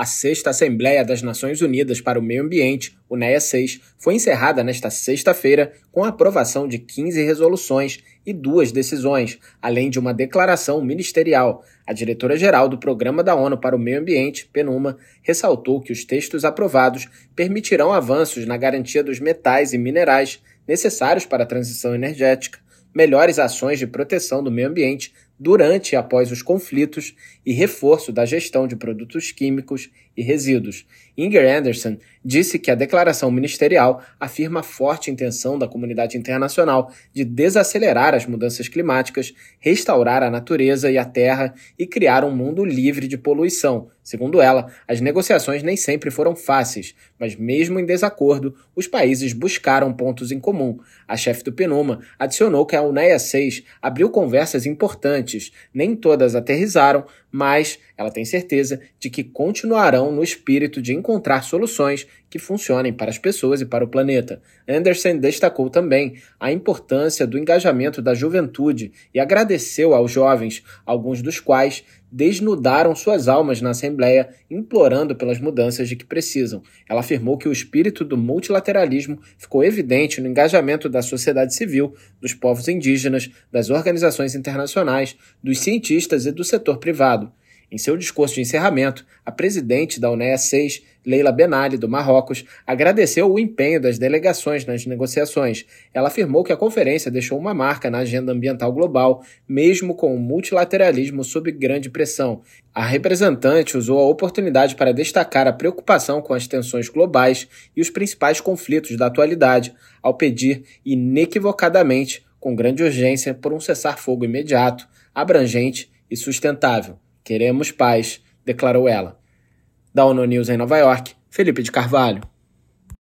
A sexta Assembleia das Nações Unidas para o Meio Ambiente, UNEA 6, foi encerrada nesta sexta-feira com a aprovação de 15 resoluções e duas decisões, além de uma declaração ministerial. A diretora-geral do Programa da ONU para o Meio Ambiente, PNUMA, ressaltou que os textos aprovados permitirão avanços na garantia dos metais e minerais necessários para a transição energética, melhores ações de proteção do meio ambiente durante e após os conflitos e reforço da gestão de produtos químicos e resíduos. Inger Anderson disse que a declaração ministerial afirma a forte intenção da comunidade internacional de desacelerar as mudanças climáticas, restaurar a natureza e a terra e criar um mundo livre de poluição. Segundo ela, as negociações nem sempre foram fáceis, mas mesmo em desacordo, os países buscaram pontos em comum. A chefe do PNUMA adicionou que a UNEA 6 abriu conversas importantes, nem todas aterrizaram, mas ela tem certeza de que continuarão no espírito de encontrar soluções que funcionem para as pessoas e para o planeta. Anderson destacou também a importância do engajamento da juventude e agradeceu aos jovens, alguns dos quais desnudaram suas almas na Assembleia, implorando pelas mudanças de que precisam. Ela afirmou que o espírito do multilateralismo ficou evidente no engajamento da sociedade civil, dos povos indígenas, das organizações internacionais, dos cientistas e do setor privado. Em seu discurso de encerramento, a presidente da UNEA 6, Leila Benali, do Marrocos, agradeceu o empenho das delegações nas negociações. Ela afirmou que a conferência deixou uma marca na agenda ambiental global, mesmo com o multilateralismo sob grande pressão. A representante usou a oportunidade para destacar a preocupação com as tensões globais e os principais conflitos da atualidade, ao pedir inequivocadamente, com grande urgência, por um cessar-fogo imediato, abrangente e sustentável. Queremos paz, declarou ela. Da ONU News em Nova York, Felipe de Carvalho.